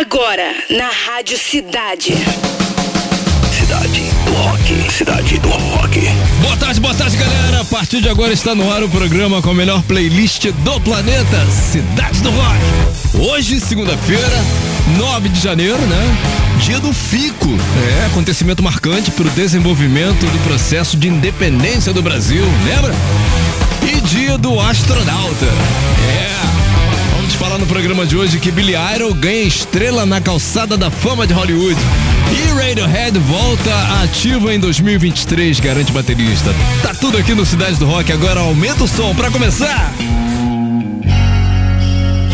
Agora, na Rádio Cidade. Cidade do Rock. Cidade do Rock. Boa tarde, boa tarde, galera. A partir de agora está no ar o programa com a melhor playlist do planeta, Cidade do Rock. Hoje, segunda-feira, 9 de janeiro, né? Dia do FICO. É, acontecimento marcante para o desenvolvimento do processo de independência do Brasil, lembra? E dia do astronauta. É. Vamos falar no programa de hoje que Billy Idol ganha estrela na calçada da fama de Hollywood. E Radiohead volta ativa em 2023, garante baterista. Tá tudo aqui no Cidade do Rock, agora aumenta o som para começar.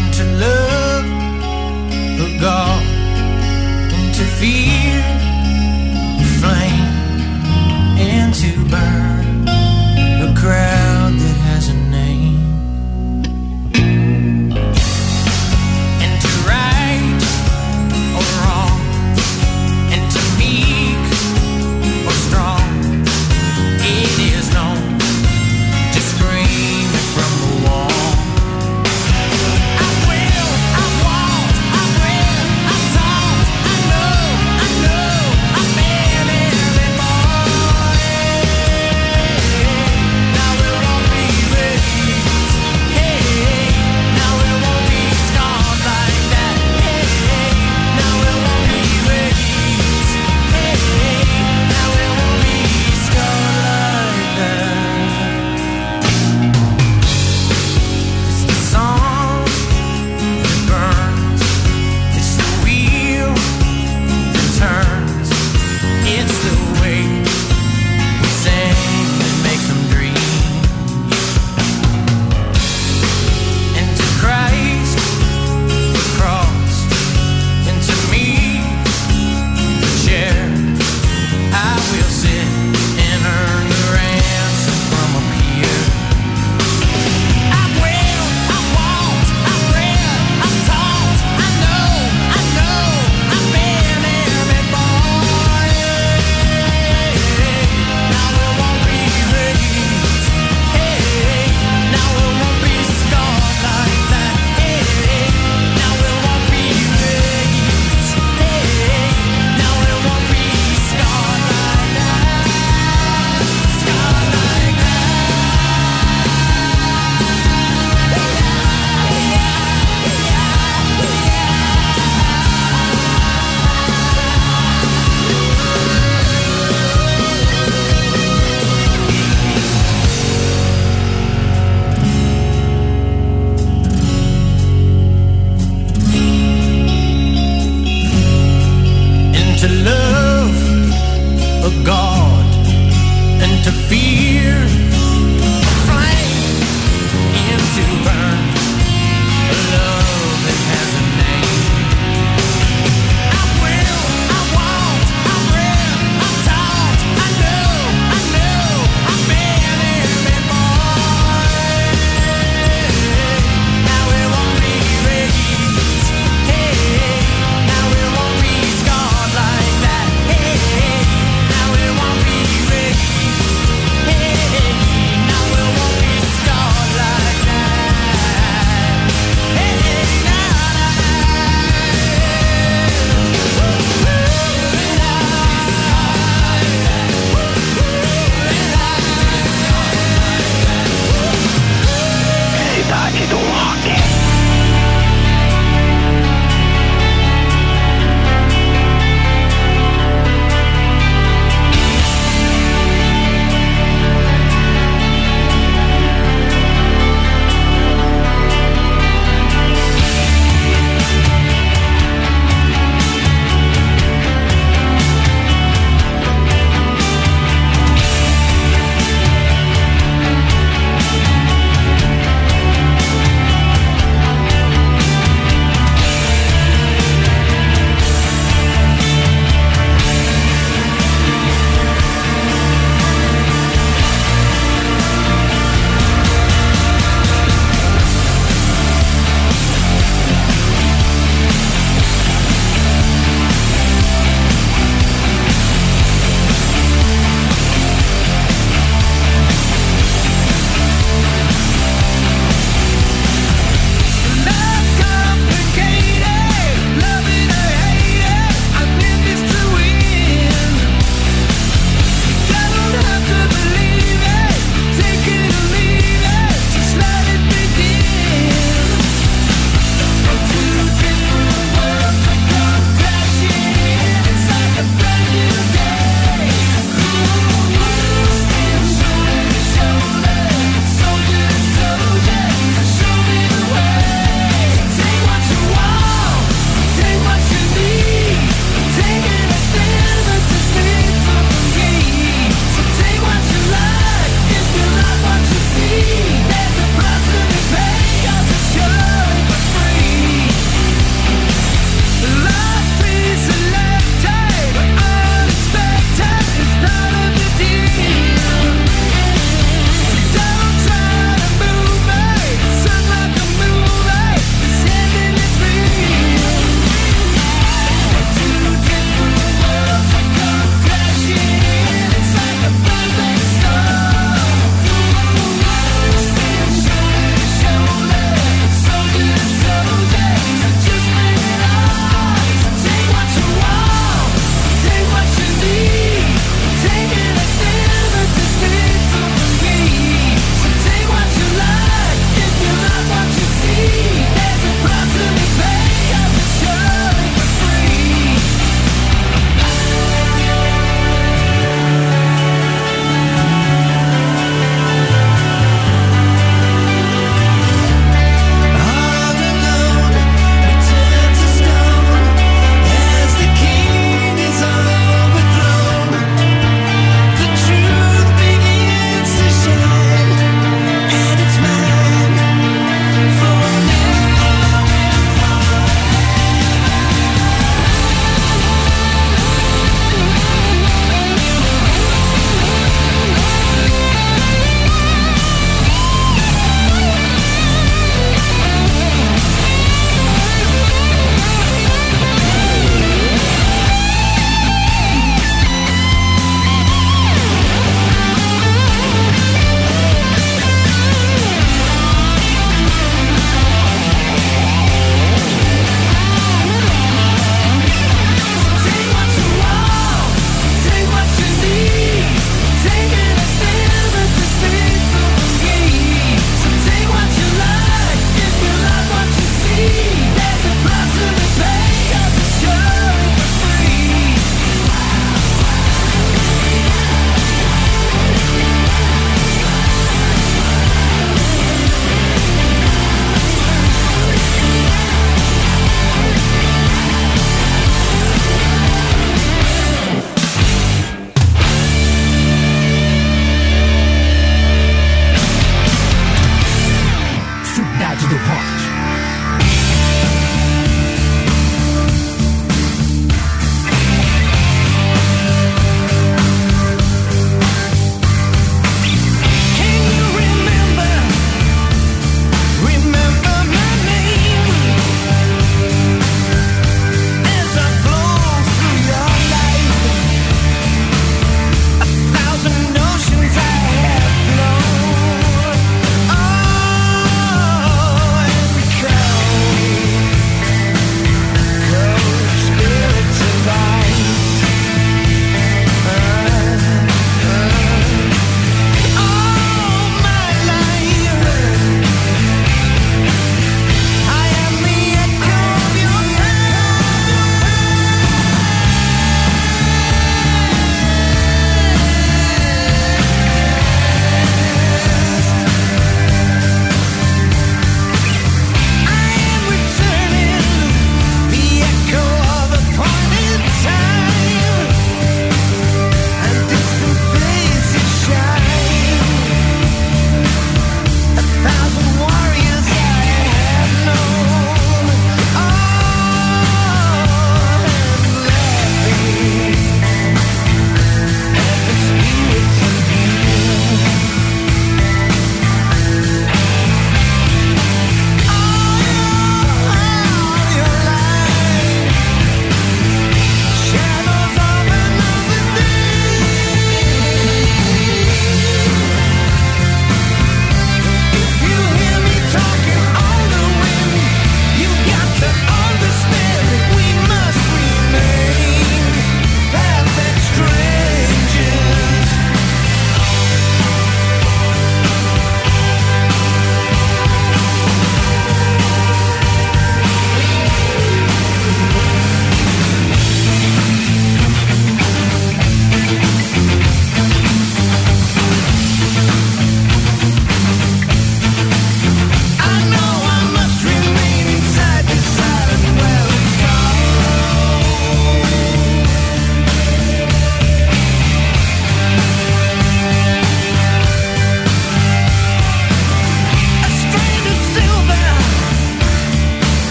into love, the God, into fear, the flame, and to burn the crowd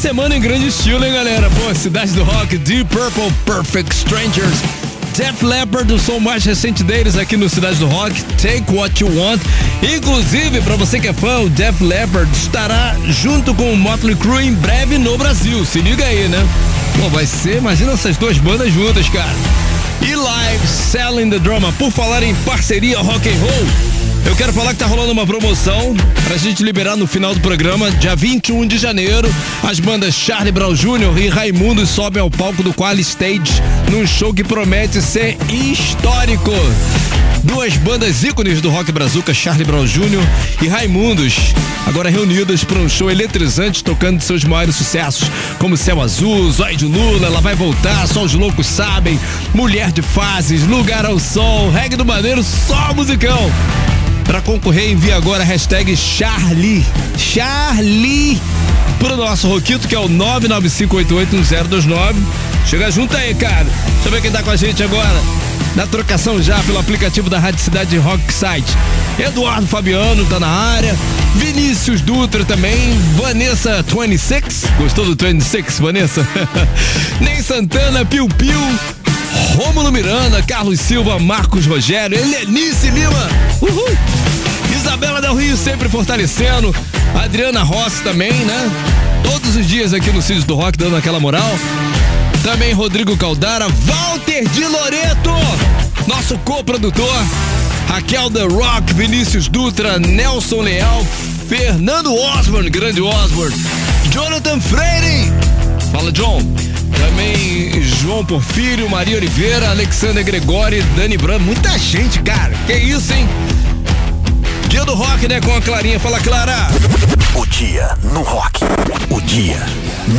semana em grande estilo, hein, galera? Pô, Cidade do Rock, Deep Purple, Perfect Strangers. Def Leppard, o som mais recente deles aqui no Cidade do Rock, Take What You Want. Inclusive, para você que é fã, o Def Leppard estará junto com o Motley Crue em breve no Brasil. Se liga aí, né? Pô, vai ser, imagina essas duas bandas juntas, cara. E live, Selling the Drama. Por falar em parceria rock and roll, quero falar que tá rolando uma promoção pra gente liberar no final do programa, dia 21 de janeiro. As bandas Charlie Brown Jr. e Raimundo sobem ao palco do Quali Stage num show que promete ser histórico. Duas bandas ícones do rock brazuca, Charlie Brown Jr. e Raimundos, agora reunidas para um show eletrizante tocando seus maiores sucessos, como Céu Azul, Zóio de Lula, Ela Vai Voltar, Só os Loucos Sabem, Mulher de Fases, Lugar ao Sol, Reggae do Maneiro, só musicão. Para concorrer, envie agora a hashtag Charlie. Charlie! Pro nosso Roquito, que é o 995881029. Chega junto aí, cara. Deixa eu ver quem tá com a gente agora. Na trocação já pelo aplicativo da Rádio Cidade Rock Site. Eduardo Fabiano tá na área. Vinícius Dutra também. Vanessa 26. Gostou do 26, Vanessa? Ney Santana, Piu Piu. Rômulo Miranda, Carlos Silva, Marcos Rogério, Helenice Lima. Uhul! Isabela Del Rio sempre fortalecendo. Adriana Rossi também, né? Todos os dias aqui no Círios do Rock dando aquela moral. Também Rodrigo Caldara, Walter de Loreto, nosso co-produtor. Raquel The Rock, Vinícius Dutra, Nelson Leal, Fernando Osborne, grande Osborne, Jonathan Freire. Fala, John. Também João Porfírio, Maria Oliveira, Alexander Gregori, Dani Bram, muita gente, cara. Que isso, hein? Dia do rock, né? Com a Clarinha. Fala, Clara. O dia no rock. O dia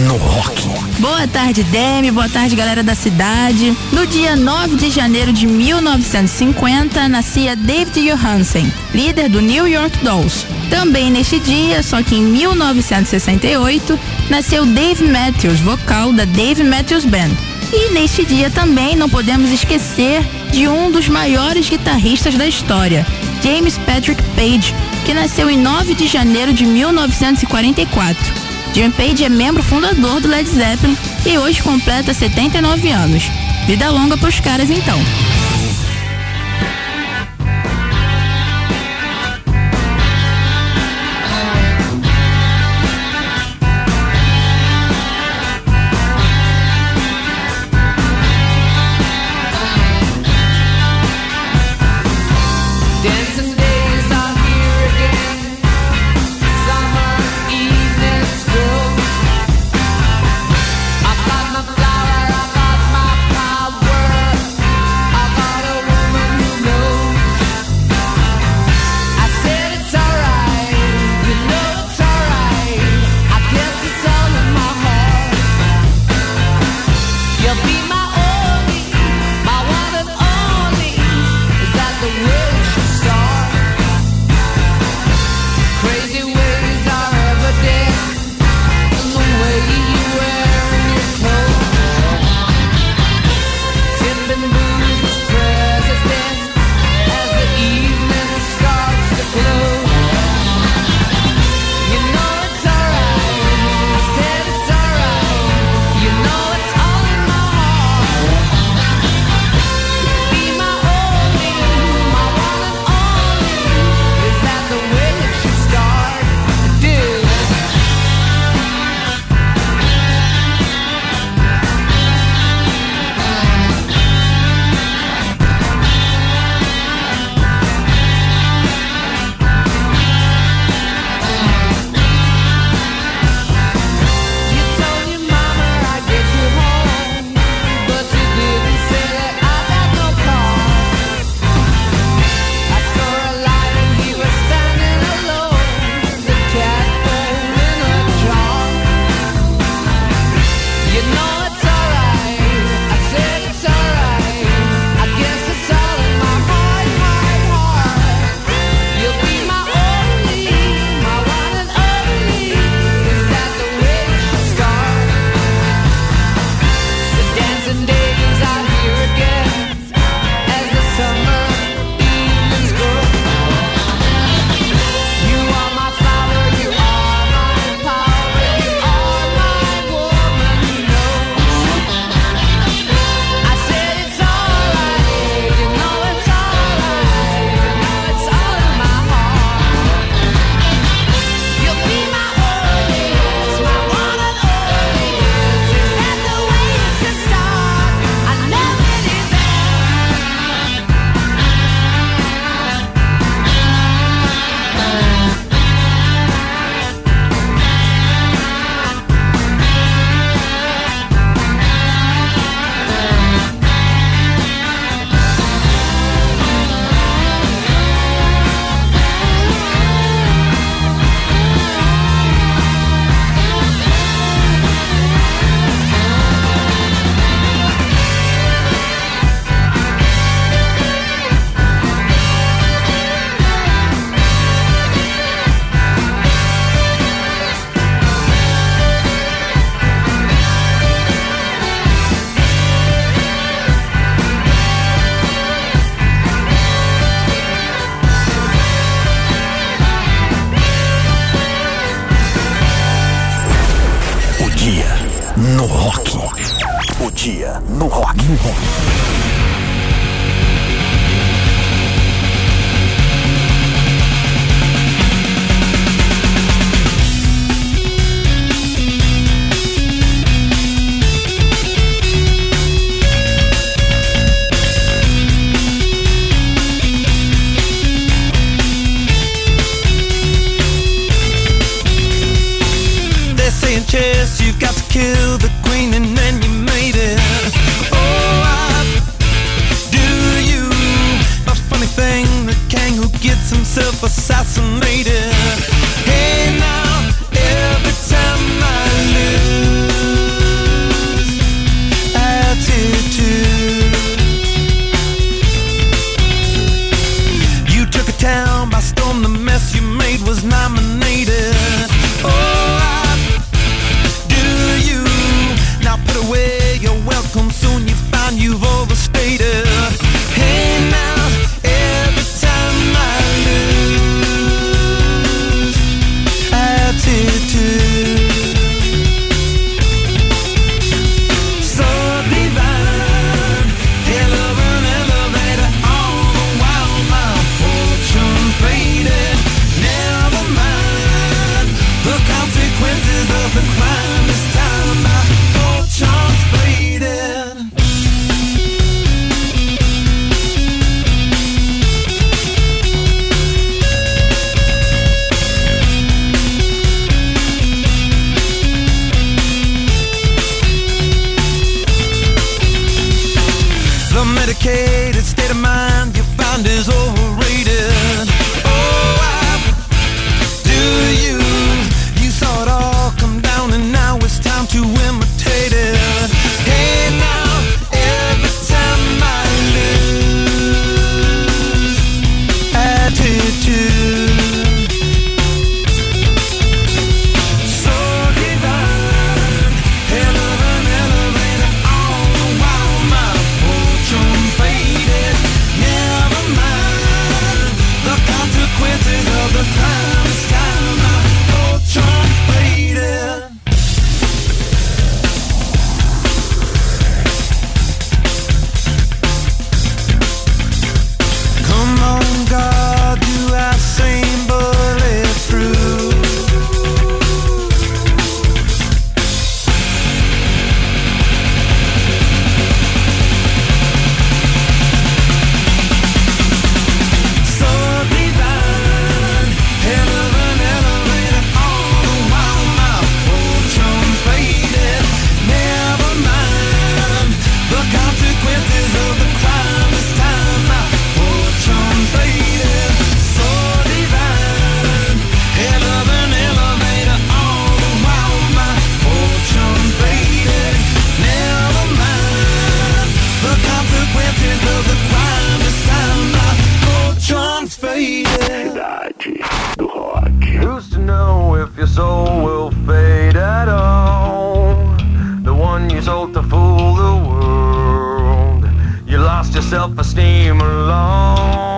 no rock. Boa tarde, Demi. Boa tarde, galera da cidade. No dia 9 de janeiro de 1950, nascia David Johansen, líder do New York Dolls. Também neste dia, só que em 1968, nasceu Dave Matthews, vocal da Dave Matthews Band. E neste dia também não podemos esquecer de um dos maiores guitarristas da história, James Patrick Page, que nasceu em 9 de janeiro de 1944. Jim Page é membro fundador do Led Zeppelin e hoje completa 79 anos. Vida longa pros caras então. if your soul will fade at all. The one you sold to fool the world. You lost your self-esteem alone.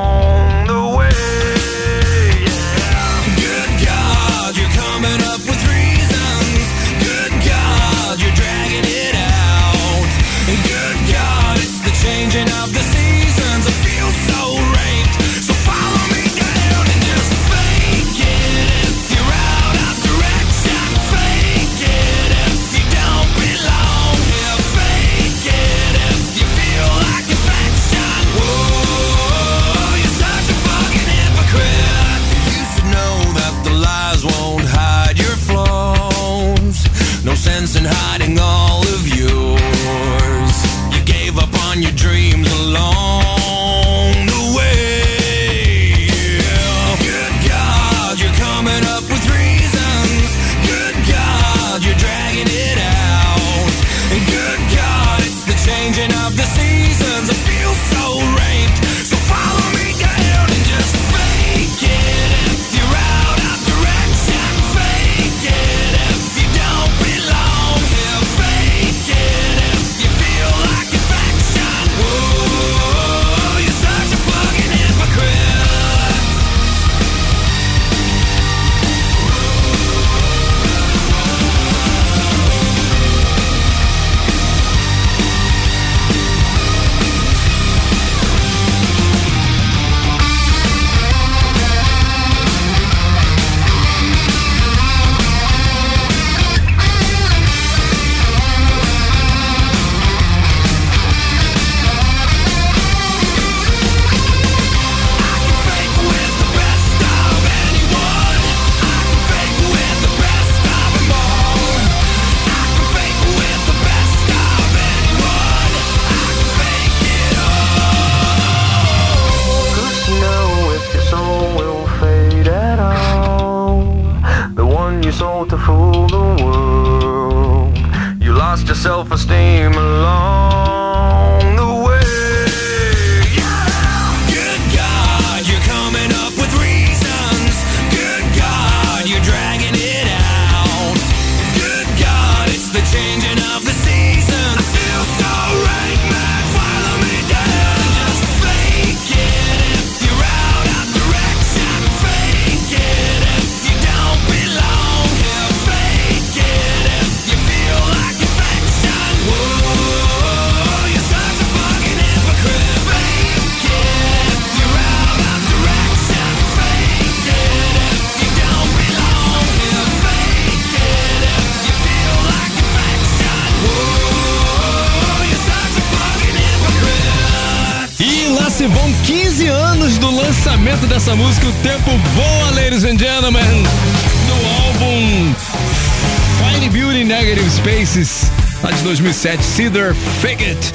2007, Cedar Fake It.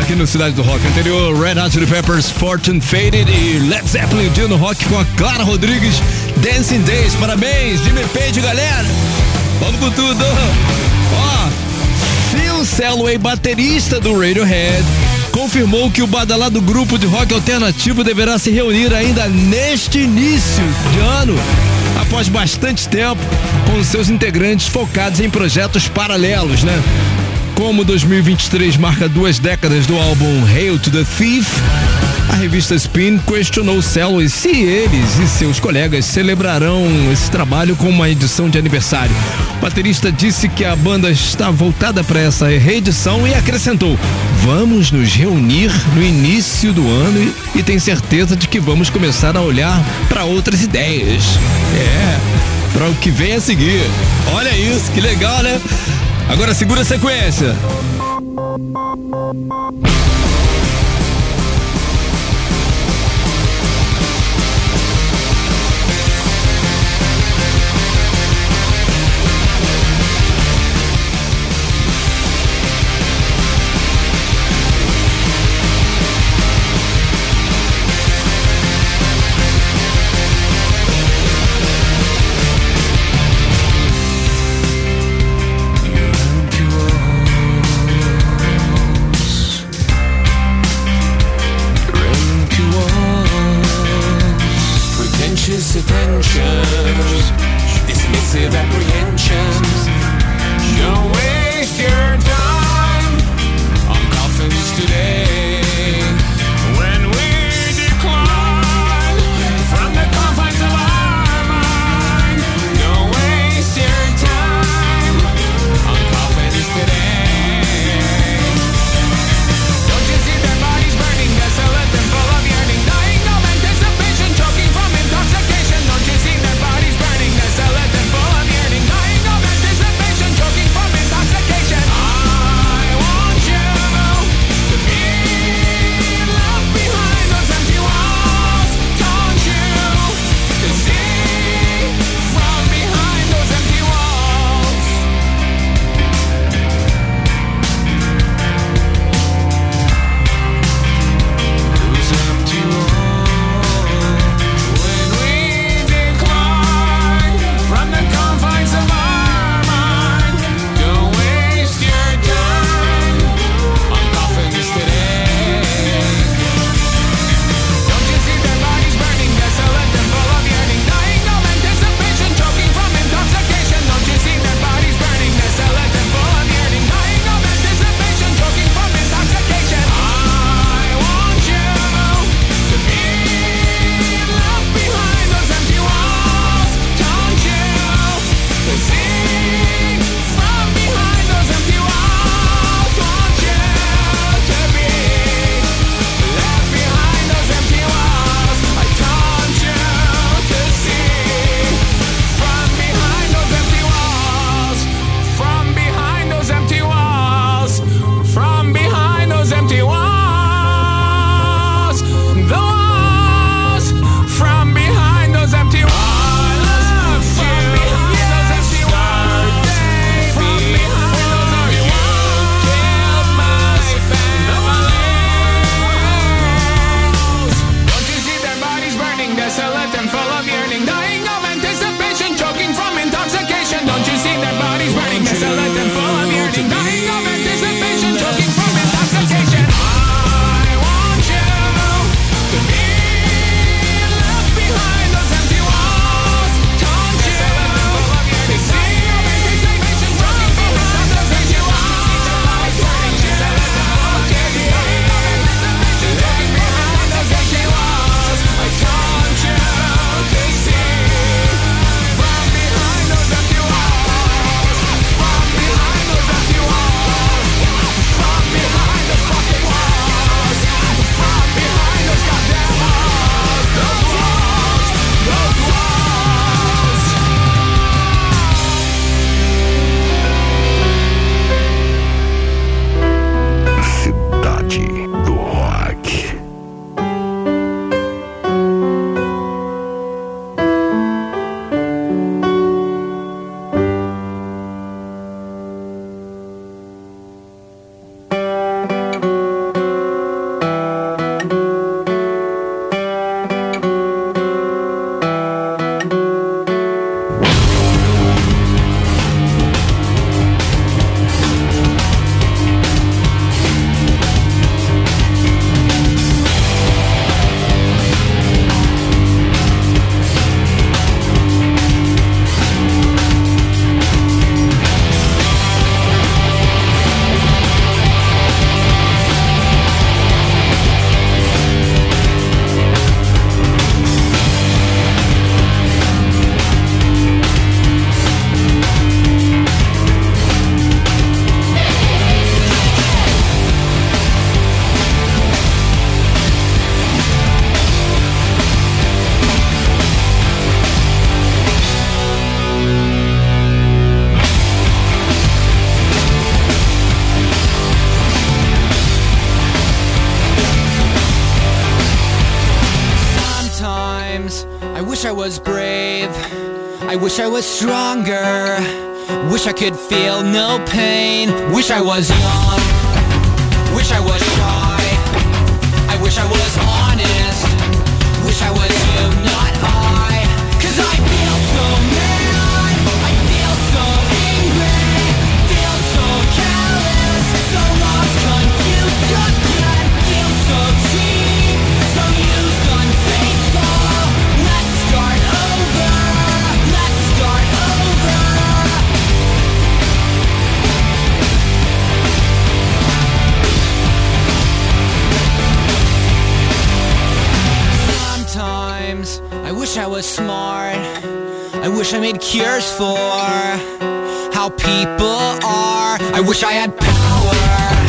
Aqui no Cidade do Rock anterior, Red Hot Chili Peppers, Fortune Faded e Led Zeppelin, dia no rock com a Clara Rodrigues, Dancing Days. Parabéns, Jimmy Page, galera. Vamos com tudo. Ó, Phil Selway, baterista do Radiohead, confirmou que o badalado grupo de rock alternativo deverá se reunir ainda neste início de ano, após bastante tempo, com seus integrantes focados em projetos paralelos, né? Como 2023 marca duas décadas do álbum Hail to the Thief, a revista Spin questionou Selway se eles e seus colegas celebrarão esse trabalho com uma edição de aniversário. O baterista disse que a banda está voltada para essa reedição e acrescentou: Vamos nos reunir no início do ano e, e tem certeza de que vamos começar a olhar para outras ideias. É, para o que vem a seguir. Olha isso, que legal, né? Agora segura a sequência. could feel wish I made cures for how people are. I wish I had power.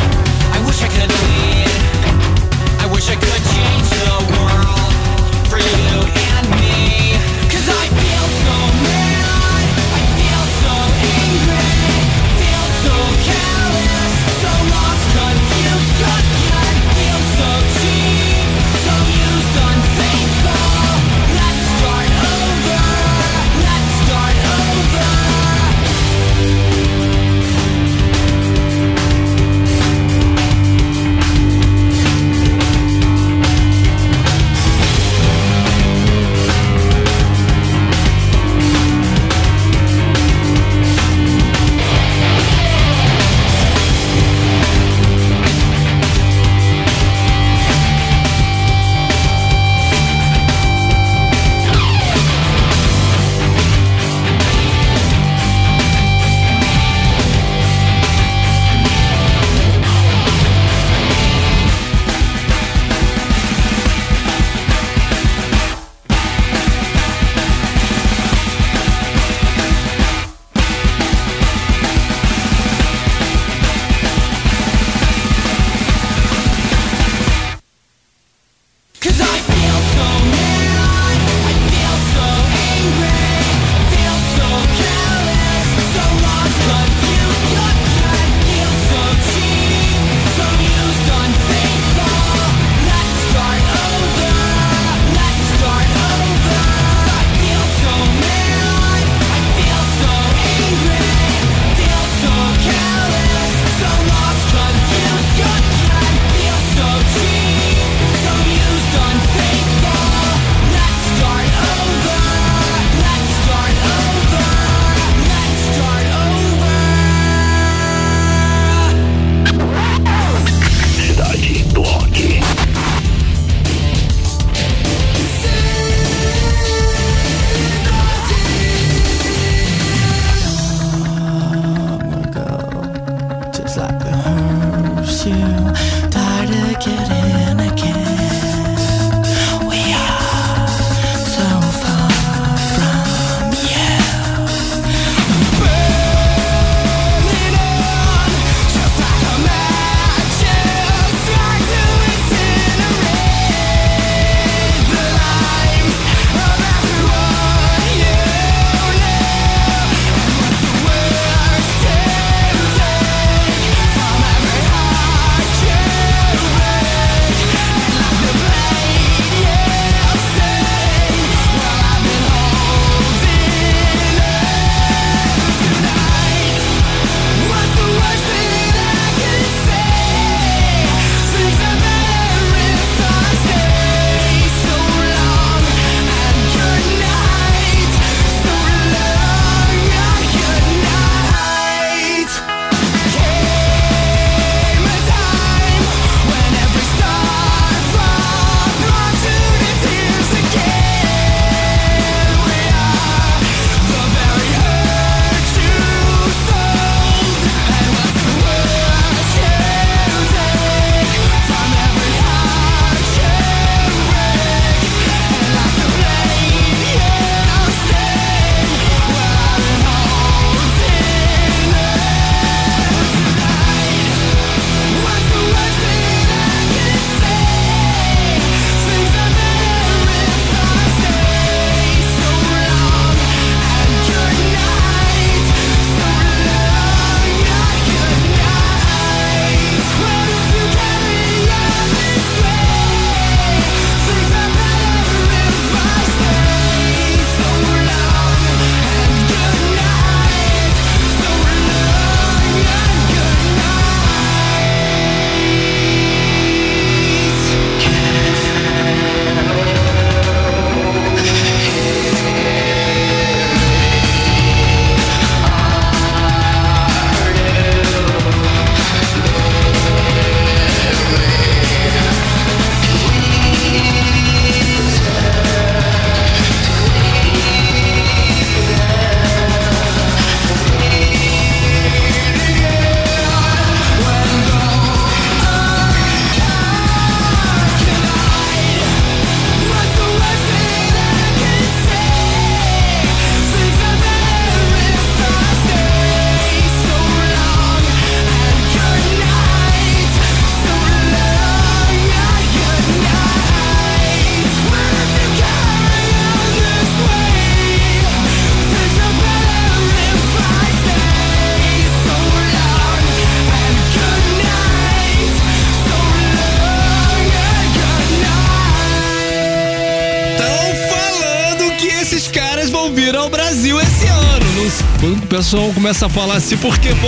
Começa a falar assim, porque, pô,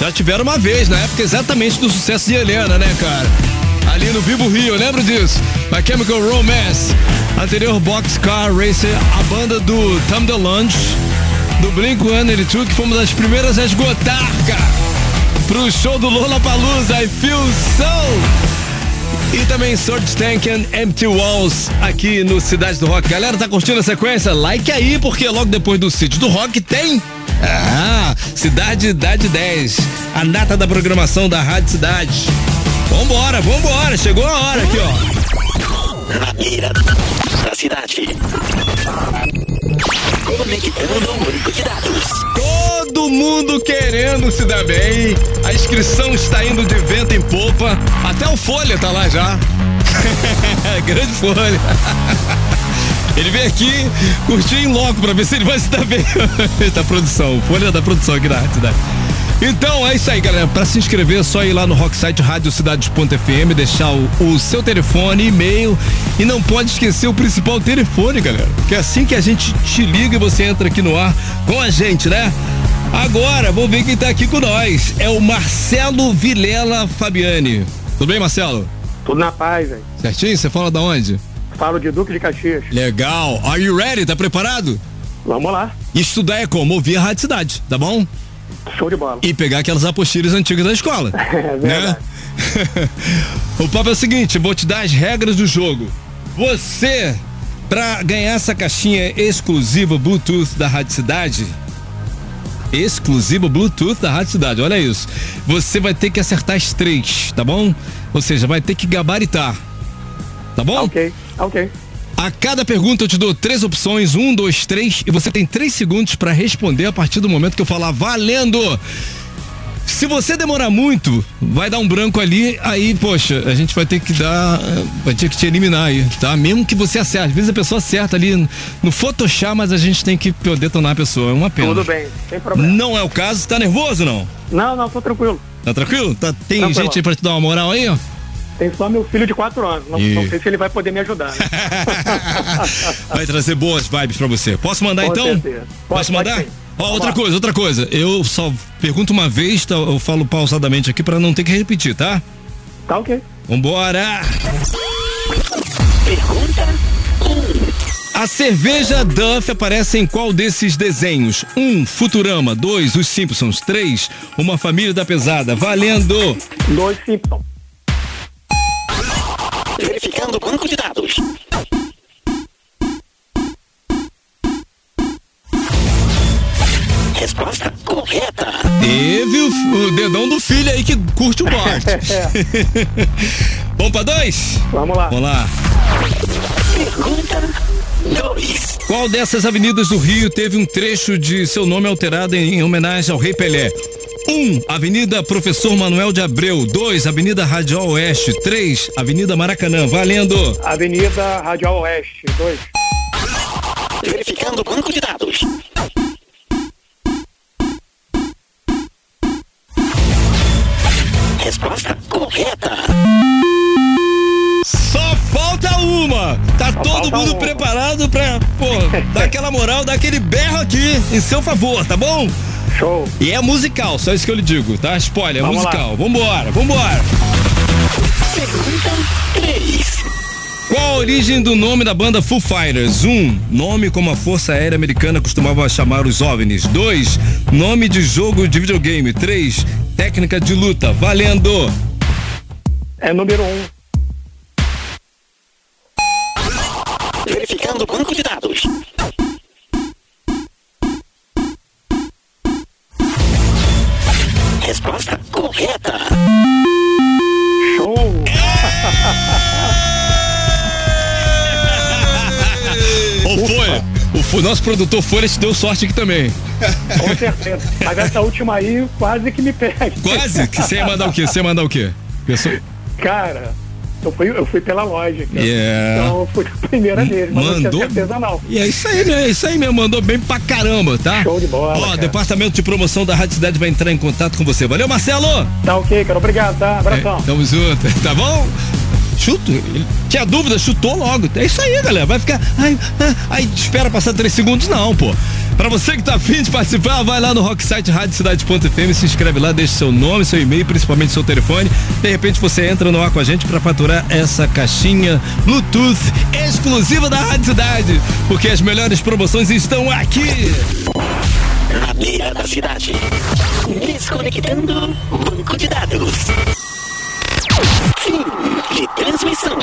já tiveram uma vez, na época exatamente do sucesso de Helena, né, cara? Ali no Vivo Rio, eu lembro disso. My Chemical Romance. Anterior Boxcar Racer, a banda do Tom DeLonge, do Blink-182, que fomos as primeiras a esgotar, cara. Pro show do Lollapalooza, I Feel So. E também Sword Tank and Empty Walls aqui no Cidade do Rock. Galera, tá curtindo a sequência? Like aí, porque logo depois do Sítio do Rock tem. Ah, Cidade Idade 10. A data da programação da Rádio Cidade. Vambora, vambora. Chegou a hora aqui, ó. Na mira da cidade. Conectando o banco de dados. Todo mundo querendo se dar bem. A inscrição está indo de vento em popa. Até o Folha tá lá já. Grande Folha. Ele veio aqui curtir em loco pra ver se ele vai se dar bem. da produção, Folha da produção aqui da cidade. Então é isso aí, galera. Pra se inscrever é só ir lá no Rocksite Rádio Cidades.fm, deixar o, o seu telefone, e-mail e não pode esquecer o principal telefone, galera. Que é assim que a gente te liga e você entra aqui no ar com a gente, né? Agora, vamos ver quem tá aqui com nós. É o Marcelo Vilela Fabiani. Tudo bem, Marcelo? Tudo na paz, velho. Certinho? Você fala da onde? Falo de Duque de Caxias. Legal. Are you ready? Tá preparado? Vamos lá. Estudar é como ouvir a Rádio Cidade, tá bom? Show de bola. E pegar aquelas apostilas antigas da escola. É né? o papo é o seguinte, vou te dar as regras do jogo. Você, pra ganhar essa caixinha exclusiva Bluetooth da Rádio Cidade, exclusiva Bluetooth da Rádio Cidade, olha isso. Você vai ter que acertar as três, tá bom? Ou seja, vai ter que gabaritar. Tá bom? Ok, ok. A cada pergunta eu te dou três opções, um, dois, três, e você tem três segundos pra responder a partir do momento que eu falar valendo. Se você demorar muito, vai dar um branco ali, aí, poxa, a gente vai ter que dar. Vai ter que te eliminar aí, tá? Mesmo que você acerte. Às vezes a pessoa acerta ali no Photoshop, mas a gente tem que detonar a pessoa. É uma pena. Tudo bem, sem problema. Não é o caso, tá nervoso não? Não, não, tô tranquilo. Tá tranquilo? Tá, tem Tranquilo. gente aí pra te dar uma moral aí, ó? Tem só meu filho de 4 anos. Não, E- não sei se ele vai poder me ajudar. Né? Vai trazer boas vibes pra você. Posso mandar Com então? certeza. Pode- Posso pode mandar? sim. Ó, outra coisa, outra coisa. Eu só pergunto uma vez, tá? eu falo pausadamente aqui pra não ter que repetir, tá? Tá ok. Vambora! Pergunta A cerveja Duff aparece em qual desses desenhos? 1. Um, Futurama. 2. Os Simpsons. 3. Uma Família da Pesada. Valendo! Dois Simpsons. Verificando o banco de dados. Resposta correta. Teve o, o dedão do filho aí que curte o Bart. Vamos pra dois? Vamos lá. Vamos lá. Pergunta 2. Qual dessas avenidas do Rio teve um trecho de seu nome alterado em homenagem ao Rei Pelé? 1. Um, Avenida Professor Manuel de Abreu. 2. Avenida Radial Oeste. 3. Avenida Maracanã. Valendo! Avenida Radial Oeste. Dois. Verificando o banco de dados. Correta. Só falta uma! Tá todo falta mundo uma. preparado pra, pô, dar aquela moral, dar aquele berro aqui em seu favor, tá bom? Show. E é musical, só isso que eu lhe digo, tá? Spoiler, é Vamos lá. musical. Vambora, vambora! Pergunta 3. Qual a origem do nome da banda Foo Fighters? 1. Um, nome como a Força Aérea Americana costumava chamar os OVNIs. 2. Nome de jogo de videogame. 3. Técnica de luta. Valendo! É número um. Verificando o banco de dados. Resposta correta. Show. Ô, Folha! O Fo- nosso produtor Folha te deu sorte aqui também. Com certeza. Mas essa última aí quase que me pega. Quase? Que você ia mandar o quê? Você ia mandar o quê? Pessoa... Cara, eu fui, eu fui pela loja. Yeah. Então a primeira vez, mas Mandou... não tinha certeza não. E é isso aí, mesmo, é isso aí mesmo, mandou bem pra caramba, tá? Show de bola. Ó, cara. departamento de promoção da Rádio Cidade vai entrar em contato com você. Valeu, Marcelo! Tá ok, cara. Obrigado, tá? Abração. É, tamo junto, tá bom? chuto. Ele tinha dúvida, chutou logo. É isso aí, galera. Vai ficar. Ai, ah, ai espera passar três segundos, não, pô. Para você que tá afim de participar, vai lá no rocksite radiocidade.fm, se inscreve lá, deixa seu nome, seu e-mail, principalmente seu telefone. De repente você entra no ar com a gente para faturar essa caixinha Bluetooth exclusiva da Rádio Cidade, porque as melhores promoções estão aqui. Na beira da cidade. Desconectando banco de dados. Fim de transmissão.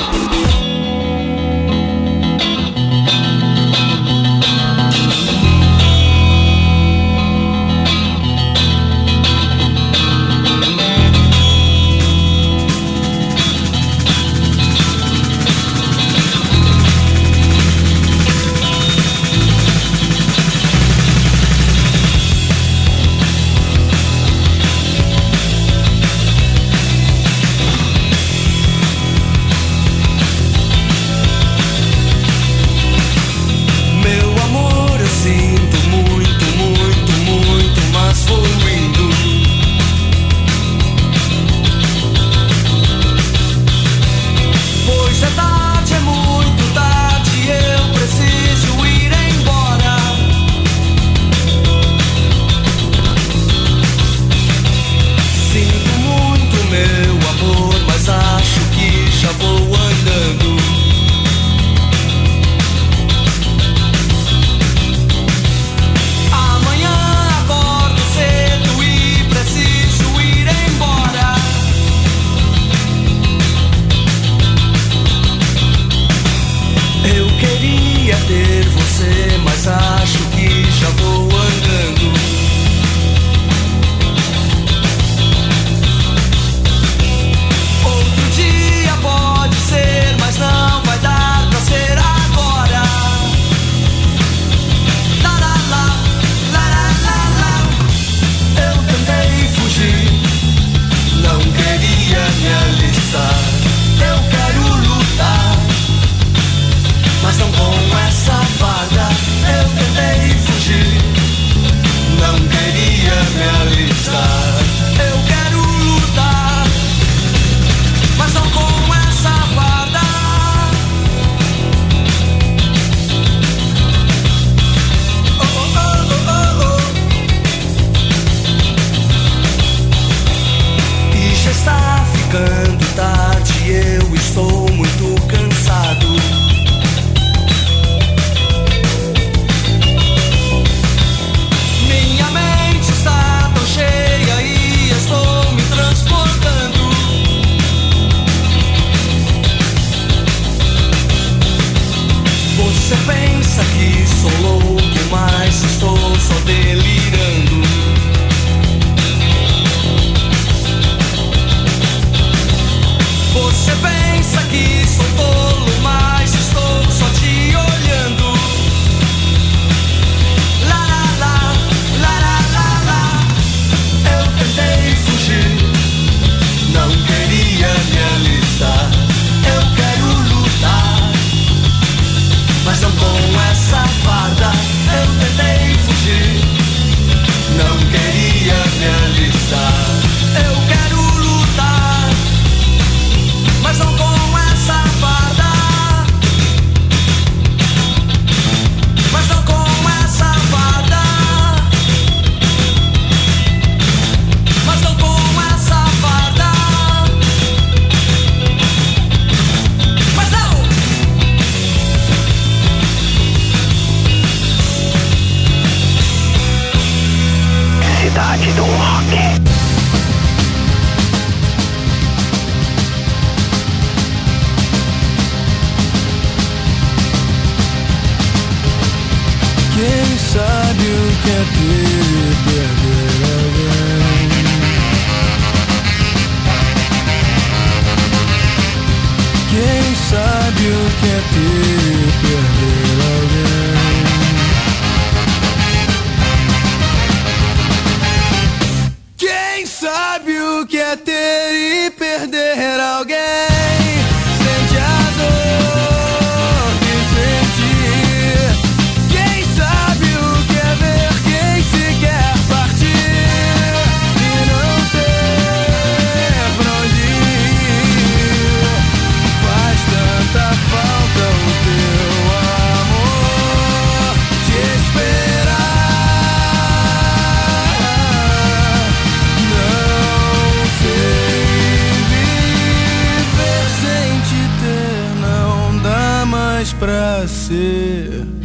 Ser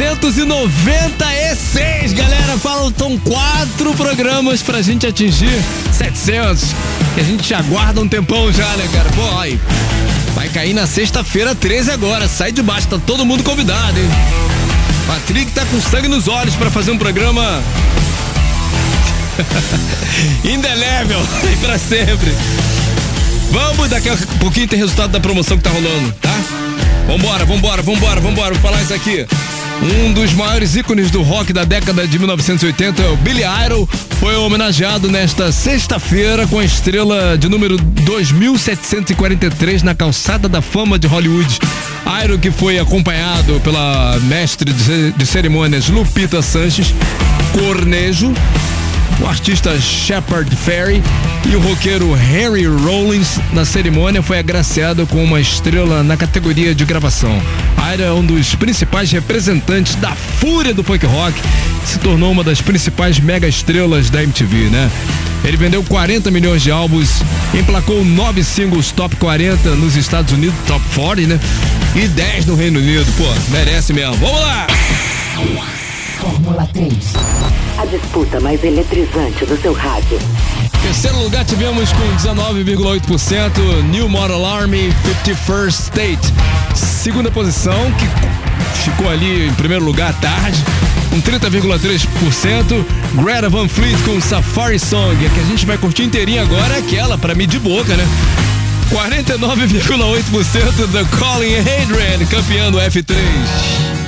496, galera. Faltam quatro programas pra gente atingir 700. Que a gente aguarda um tempão já, né, cara? Pô, aí. Vai cair na sexta-feira 13 agora. Sai de baixo, tá todo mundo convidado, hein? Patrick tá com sangue nos olhos para fazer um programa indelével e pra sempre. Vamos, daqui a pouquinho tem resultado da promoção que tá rolando, tá? Vambora, vambora, vambora, vambora, vou falar isso aqui. Um dos maiores ícones do rock da década de 1980 é o Billy Idol. Foi homenageado nesta sexta-feira com a estrela de número 2743 na calçada da fama de Hollywood. Idol que foi acompanhado pela mestre de de cerimônias Lupita Sanches, Cornejo, o artista Shepard Ferry e o roqueiro Harry Rollins na cerimônia foi agraciado com uma estrela na categoria de gravação. Ira é um dos principais representantes da fúria do punk rock, se tornou uma das principais mega estrelas da MTV, né? Ele vendeu 40 milhões de álbuns, emplacou nove singles top 40 nos Estados Unidos, top 40, né? E 10 no Reino Unido. Pô, merece mesmo. Vamos lá! Fórmula 3. A disputa mais eletrizante do seu rádio. Terceiro lugar tivemos com 19,8% New Model Army 51st State. Segunda posição, que ficou ali em primeiro lugar à tarde, com 30,3%. Greta Van Fleet com Safari Song. é que a gente vai curtir inteirinha agora é aquela, pra mim de boca, né? 49,8% The Colin Hadrian, campeão do F3.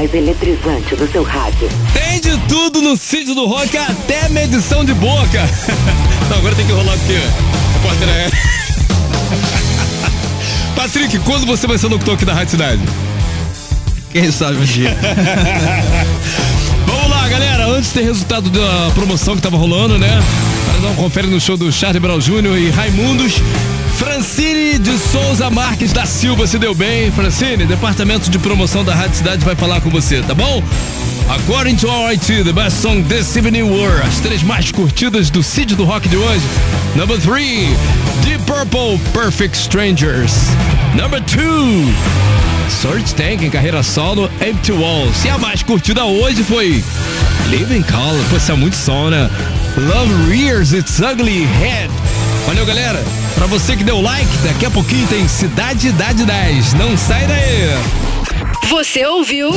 mais eletrizante do seu rádio. Tem de tudo no sítio do rock, até medição de boca. Agora tem que rolar porque a porteira é. Patrick, quando você vai ser locutor aqui da Rádio Cidade? Quem sabe um dia. Vamos lá, galera. Antes tem resultado da promoção que tava rolando, né? Para dar um confere no show do Charlie Brown Jr. e Raimundos. Francine de Souza Marques da Silva se deu bem. Francine, departamento de promoção da Rádio Cidade vai falar com você, tá bom? According to our IT, the best song this evening were as três mais curtidas do Cid do Rock de hoje. Number three, Deep Purple, Perfect Strangers. Number two, Search Tank em carreira solo, Empty Walls. E a mais curtida hoje foi Living Color. Pô, isso é muito som, né? Love Rears Its Ugly Head. Valeu, galera! Pra você que deu like, daqui a pouquinho tem Cidade Idade 10. Não sai daí. Você ouviu?